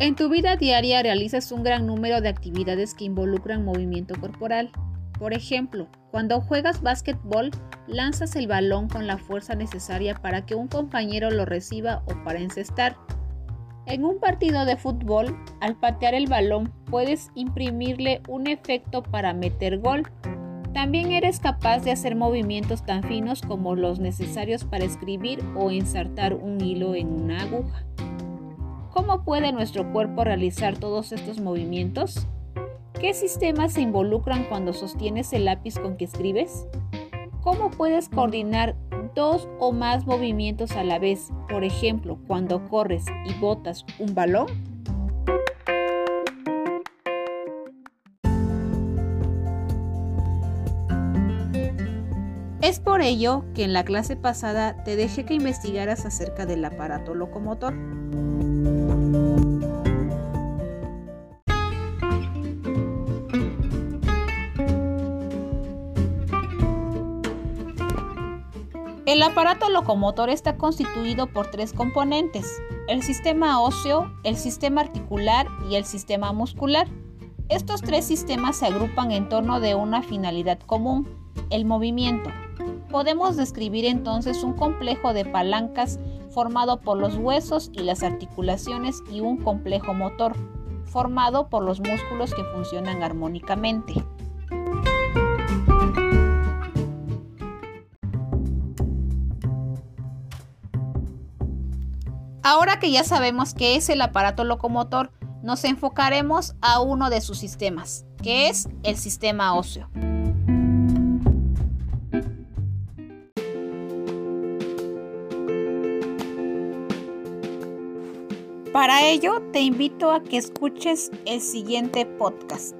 En tu vida diaria realizas un gran número de actividades que involucran movimiento corporal. Por ejemplo, cuando juegas básquetbol, lanzas el balón con la fuerza necesaria para que un compañero lo reciba o para encestar. En un partido de fútbol, al patear el balón puedes imprimirle un efecto para meter gol. También eres capaz de hacer movimientos tan finos como los necesarios para escribir o ensartar un hilo en una aguja. ¿Cómo puede nuestro cuerpo realizar todos estos movimientos? ¿Qué sistemas se involucran cuando sostienes el lápiz con que escribes? ¿Cómo puedes coordinar dos o más movimientos a la vez? Por ejemplo, cuando corres y botas un balón. Es por ello que en la clase pasada te dejé que investigaras acerca del aparato locomotor. El aparato locomotor está constituido por tres componentes, el sistema óseo, el sistema articular y el sistema muscular. Estos tres sistemas se agrupan en torno de una finalidad común, el movimiento. Podemos describir entonces un complejo de palancas formado por los huesos y las articulaciones y un complejo motor, formado por los músculos que funcionan armónicamente. Ahora que ya sabemos qué es el aparato locomotor, nos enfocaremos a uno de sus sistemas, que es el sistema óseo. Para ello, te invito a que escuches el siguiente podcast.